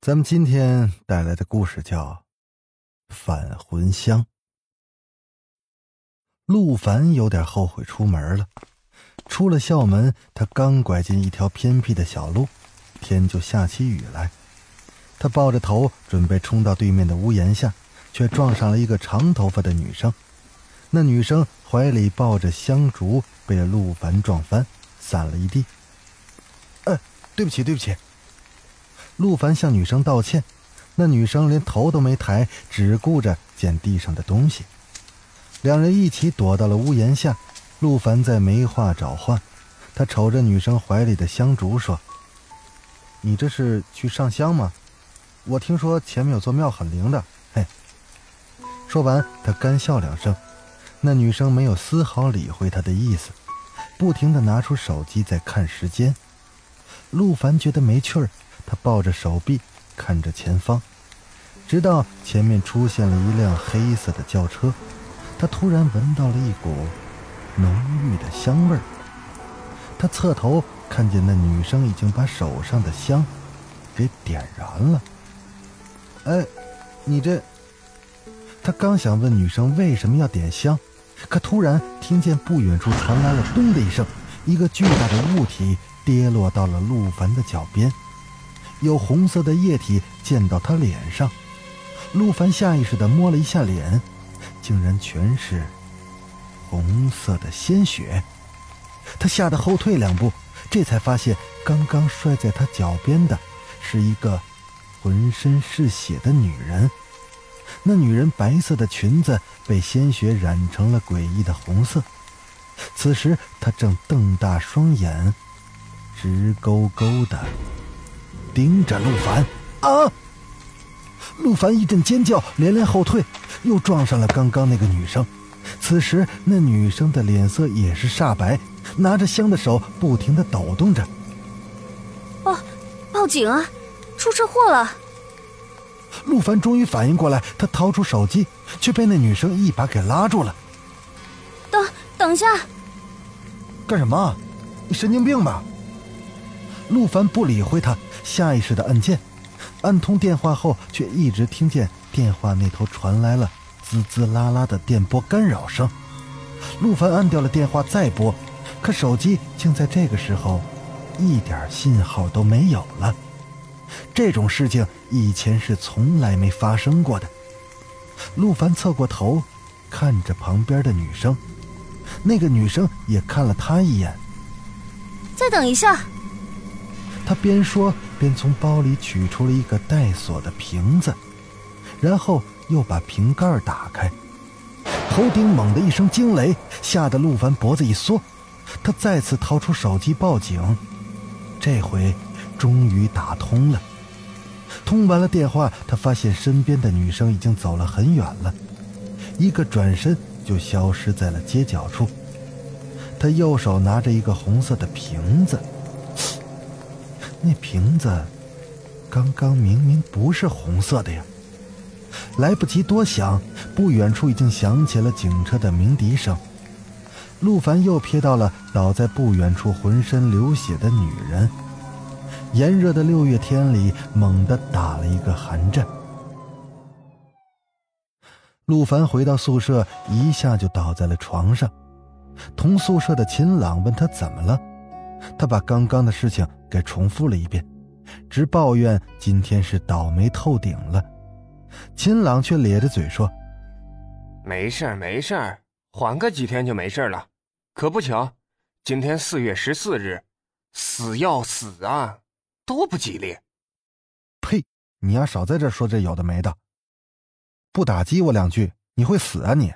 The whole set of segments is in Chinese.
咱们今天带来的故事叫《返魂香》。陆凡有点后悔出门了。出了校门，他刚拐进一条偏僻的小路，天就下起雨来。他抱着头准备冲到对面的屋檐下，却撞上了一个长头发的女生。那女生怀里抱着香烛，被陆凡撞翻，散了一地。呃，对不起，对不起。陆凡向女生道歉，那女生连头都没抬，只顾着捡地上的东西。两人一起躲到了屋檐下。陆凡在没话找话，他瞅着女生怀里的香烛说：“你这是去上香吗？我听说前面有座庙很灵的。”嘿。说完，他干笑两声。那女生没有丝毫理会他的意思，不停地拿出手机在看时间。陆凡觉得没趣儿。他抱着手臂，看着前方，直到前面出现了一辆黑色的轿车。他突然闻到了一股浓郁的香味儿。他侧头看见那女生已经把手上的香给点燃了。哎，你这……他刚想问女生为什么要点香，可突然听见不远处传来了“咚”的一声，一个巨大的物体跌落到了陆凡的脚边。有红色的液体溅到他脸上，陆凡下意识地摸了一下脸，竟然全是红色的鲜血。他吓得后退两步，这才发现刚刚摔在他脚边的是一个浑身是血的女人。那女人白色的裙子被鲜血染成了诡异的红色，此时她正瞪大双眼，直勾勾的。盯着陆凡啊！陆凡一阵尖叫，连连后退，又撞上了刚刚那个女生。此时，那女生的脸色也是煞白，拿着香的手不停的抖动着。报，报警啊！出车祸了！陆凡终于反应过来，他掏出手机，却被那女生一把给拉住了。等，等一下！干什么？你神经病吧？陆凡不理会他。下意识的按键，按通电话后，却一直听见电话那头传来了滋滋啦啦的电波干扰声。陆凡按掉了电话，再拨，可手机竟在这个时候一点信号都没有了。这种事情以前是从来没发生过的。陆凡侧过头，看着旁边的女生，那个女生也看了他一眼。再等一下。他边说边从包里取出了一个带锁的瓶子，然后又把瓶盖打开。头顶猛地一声惊雷，吓得陆凡脖子一缩。他再次掏出手机报警，这回终于打通了。通完了电话，他发现身边的女生已经走了很远了，一个转身就消失在了街角处。他右手拿着一个红色的瓶子。那瓶子，刚刚明明不是红色的呀！来不及多想，不远处已经响起了警车的鸣笛声。陆凡又瞥到了倒在不远处、浑身流血的女人。炎热的六月天里，猛地打了一个寒战。陆凡回到宿舍，一下就倒在了床上。同宿舍的秦朗问他怎么了，他把刚刚的事情。给重复了一遍，直抱怨今天是倒霉透顶了。秦朗却咧着嘴说：“没事儿，没事儿，缓个几天就没事了。可不巧，今天四月十四日，死要死啊，多不吉利。”呸！你呀少在这说这有的没的，不打击我两句，你会死啊你！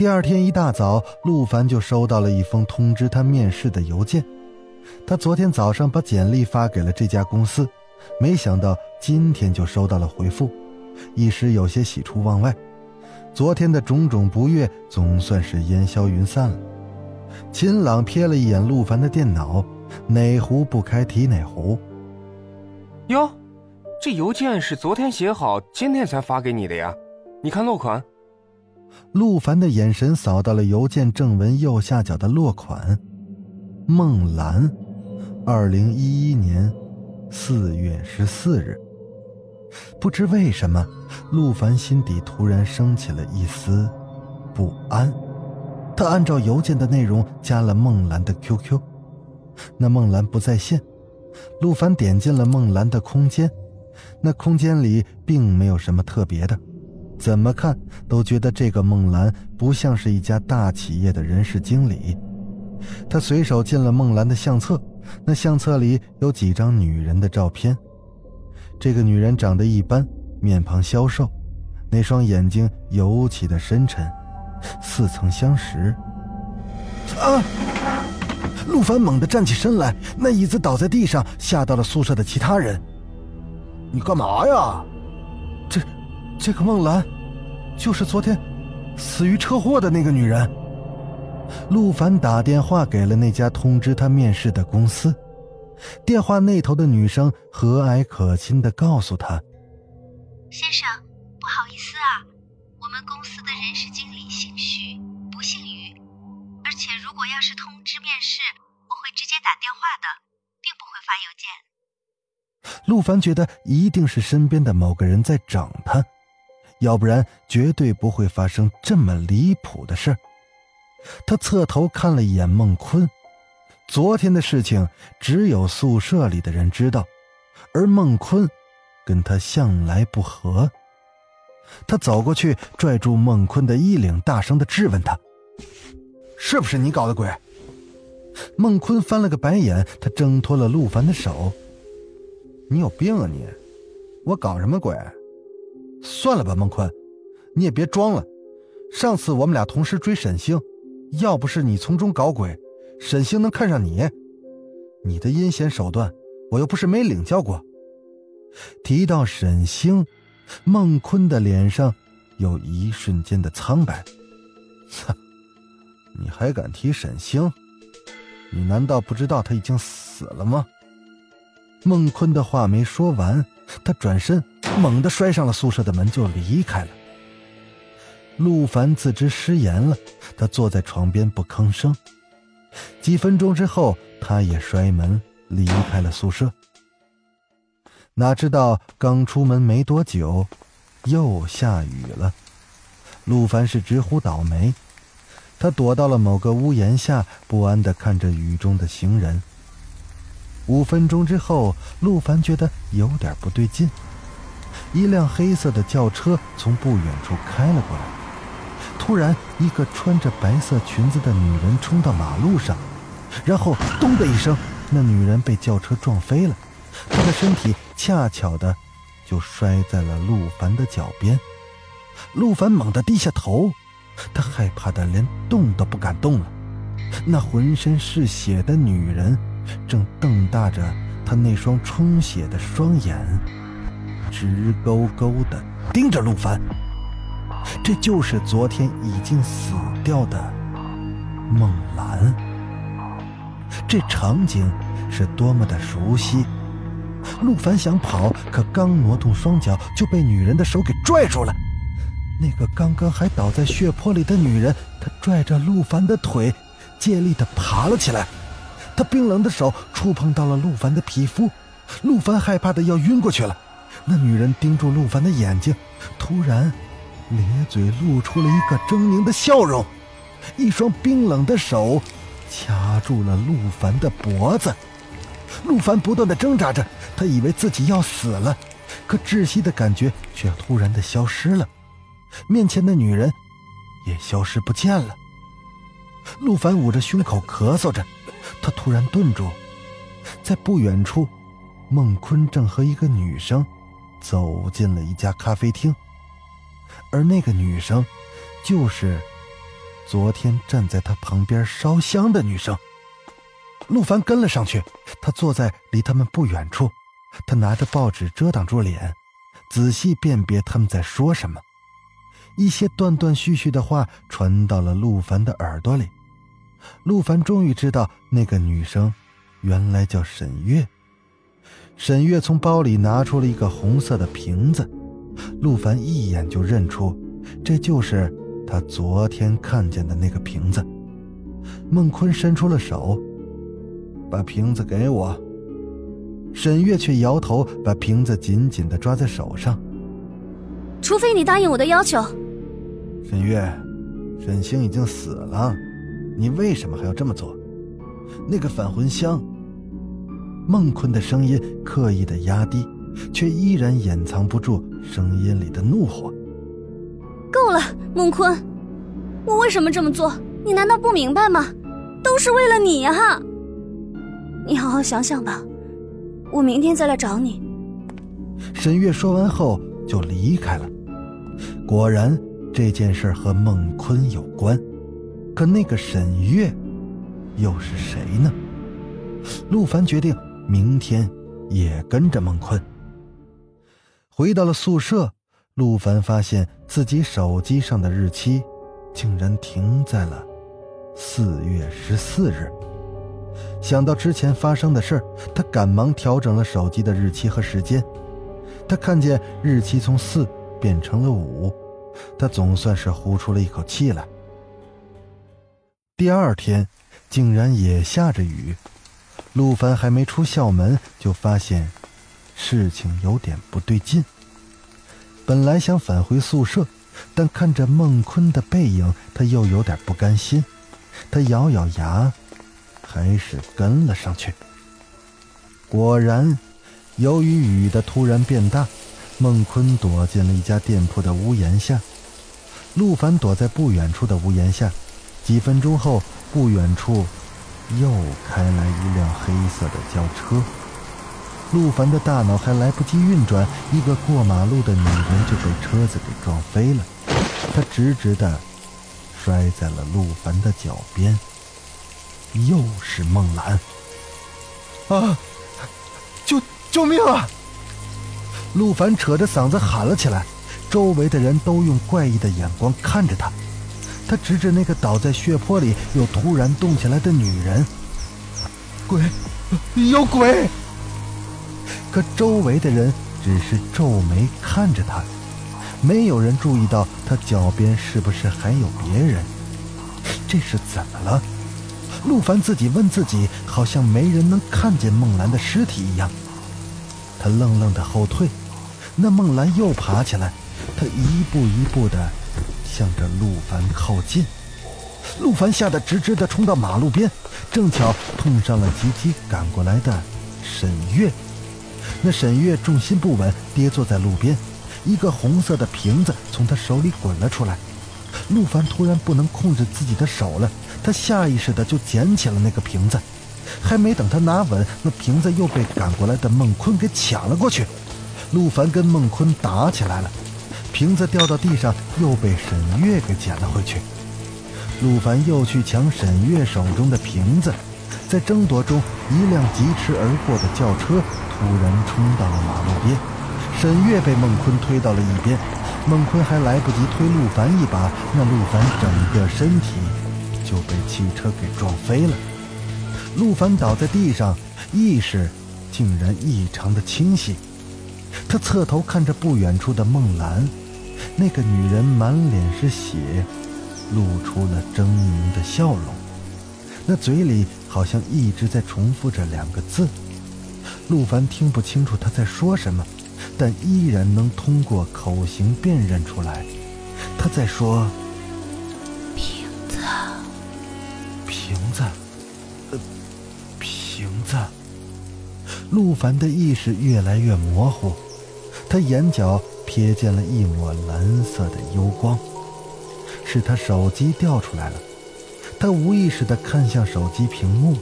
第二天一大早，陆凡就收到了一封通知他面试的邮件。他昨天早上把简历发给了这家公司，没想到今天就收到了回复，一时有些喜出望外。昨天的种种不悦总算是烟消云散了。秦朗瞥了一眼陆凡的电脑，哪壶不开提哪壶。哟，这邮件是昨天写好，今天才发给你的呀？你看落款。陆凡的眼神扫到了邮件正文右下角的落款：孟兰，二零一一年四月十四日。不知为什么，陆凡心底突然升起了一丝不安。他按照邮件的内容加了孟兰的 QQ，那孟兰不在线。陆凡点进了孟兰的空间，那空间里并没有什么特别的，怎么看都觉得这个孟兰不像是一家大企业的人事经理。他随手进了孟兰的相册，那相册里有几张女人的照片。这个女人长得一般，面庞消瘦，那双眼睛尤其的深沉，似曾相识。啊！陆凡猛地站起身来，那椅子倒在地上，吓到了宿舍的其他人。你干嘛呀？这，个孟兰，就是昨天死于车祸的那个女人。陆凡打电话给了那家通知他面试的公司。电话那头的女生和蔼可亲的告诉他：“先生，不好意思啊，我们公司的人事经理姓徐，不姓于。而且如果要是通知面试，我会直接打电话的，并不会发邮件。”陆凡觉得一定是身边的某个人在整他，要不然绝对不会发生这么离谱的事他侧头看了一眼孟坤。昨天的事情只有宿舍里的人知道，而孟坤跟他向来不和。他走过去拽住孟坤的衣领，大声的质问他：“是不是你搞的鬼？”孟坤翻了个白眼，他挣脱了陆凡的手：“你有病啊你！我搞什么鬼？算了吧，孟坤，你也别装了。上次我们俩同时追沈星，要不是你从中搞鬼。”沈星能看上你，你的阴险手段，我又不是没领教过。提到沈星，孟坤的脸上有一瞬间的苍白。哼，你还敢提沈星？你难道不知道他已经死了吗？孟坤的话没说完，他转身猛地摔上了宿舍的门就离开了。陆凡自知失言了，他坐在床边不吭声。几分钟之后，他也摔门离开了宿舍。哪知道刚出门没多久，又下雨了。陆凡是直呼倒霉，他躲到了某个屋檐下，不安地看着雨中的行人。五分钟之后，陆凡觉得有点不对劲，一辆黑色的轿车从不远处开了过来。突然，一个穿着白色裙子的女人冲到马路上，然后“咚”的一声，那女人被轿车撞飞了，她的身体恰巧的就摔在了陆凡的脚边。陆凡猛地低下头，他害怕的连动都不敢动了。那浑身是血的女人正瞪大着他那双充血的双眼，直勾勾的盯着陆凡。这就是昨天已经死掉的孟兰。这场景是多么的熟悉！陆凡想跑，可刚挪动双脚，就被女人的手给拽住了。那个刚刚还倒在血泊里的女人，她拽着陆凡的腿，借力的爬了起来。他冰冷的手触碰到了陆凡的皮肤，陆凡害怕的要晕过去了。那女人盯住陆凡的眼睛，突然。咧嘴露出了一个狰狞的笑容，一双冰冷的手掐住了陆凡的脖子。陆凡不断的挣扎着，他以为自己要死了，可窒息的感觉却突然的消失了，面前的女人也消失不见了。陆凡捂着胸口咳嗽着，他突然顿住，在不远处，孟坤正和一个女生走进了一家咖啡厅。而那个女生，就是昨天站在他旁边烧香的女生。陆凡跟了上去，他坐在离他们不远处，他拿着报纸遮挡住脸，仔细辨别他们在说什么。一些断断续续的话传到了陆凡的耳朵里。陆凡终于知道，那个女生原来叫沈月。沈月从包里拿出了一个红色的瓶子，陆凡一眼就认出，这就是他昨天看见的那个瓶子。孟坤伸出了手，把瓶子给我。沈月却摇头，把瓶子紧紧的抓在手上。除非你答应我的要求。沈月，沈星已经死了，你为什么还要这么做？那个返魂香。孟坤的声音刻意的压低，却依然掩藏不住声音里的怒火。够了，孟坤，我为什么这么做？你难道不明白吗？都是为了你啊！你好好想想吧，我明天再来找你。沈月说完后就离开了。果然，这件事和孟坤有关，可那个沈月又是谁呢？陆凡决定明天也跟着孟坤。回到了宿舍，陆凡发现自己手机上的日期竟然停在了。四月十四日，想到之前发生的事儿他赶忙调整了手机的日期和时间。他看见日期从四变成了五，他总算是呼出了一口气来。第二天，竟然也下着雨。陆凡还没出校门，就发现事情有点不对劲。本来想返回宿舍，但看着孟坤的背影，他又有点不甘心。他咬咬牙，还是跟了上去。果然，由于雨的突然变大，孟坤躲进了一家店铺的屋檐下，陆凡躲在不远处的屋檐下。几分钟后，不远处又开来一辆黑色的轿车。陆凡的大脑还来不及运转，一个过马路的女人就被车子给撞飞了，他直直的。摔在了陆凡的脚边。又是孟兰！啊！救救命啊！陆凡扯着嗓子喊了起来，周围的人都用怪异的眼光看着他。他指指那个倒在血泊里又突然动起来的女人：“鬼，有鬼！”可周围的人只是皱眉看着他。没有人注意到他脚边是不是还有别人？这是怎么了？陆凡自己问自己，好像没人能看见孟兰的尸体一样。他愣愣的后退，那孟兰又爬起来，他一步一步的向着陆凡靠近。陆凡吓得直直的冲到马路边，正巧碰上了急急赶过来的沈月。那沈月重心不稳，跌坐在路边。一个红色的瓶子从他手里滚了出来，陆凡突然不能控制自己的手了，他下意识的就捡起了那个瓶子，还没等他拿稳，那瓶子又被赶过来的孟坤给抢了过去，陆凡跟孟坤打起来了，瓶子掉到地上又被沈月给捡了回去，陆凡又去抢沈月手中的瓶子，在争夺中，一辆疾驰而过的轿车突然冲到了马路边。沈月被孟坤推到了一边，孟坤还来不及推陆凡一把，那陆凡整个身体就被汽车给撞飞了。陆凡倒在地上，意识竟然异常的清晰。他侧头看着不远处的孟兰，那个女人满脸是血，露出了狰狞的笑容，那嘴里好像一直在重复着两个字。陆凡听不清楚他在说什么。但依然能通过口型辨认出来，他在说：“瓶子，瓶子，呃，瓶子。”陆凡的意识越来越模糊，他眼角瞥见了一抹蓝色的幽光，是他手机掉出来了。他无意识地看向手机屏幕，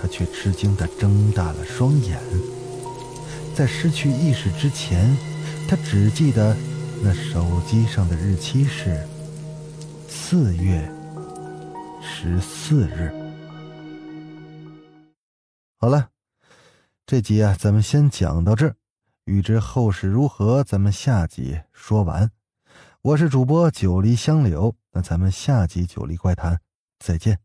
他却吃惊地睁大了双眼。在失去意识之前，他只记得那手机上的日期是四月十四日。好了，这集啊，咱们先讲到这儿，欲知后事如何，咱们下集说完。我是主播九黎香柳，那咱们下集九黎怪谈再见。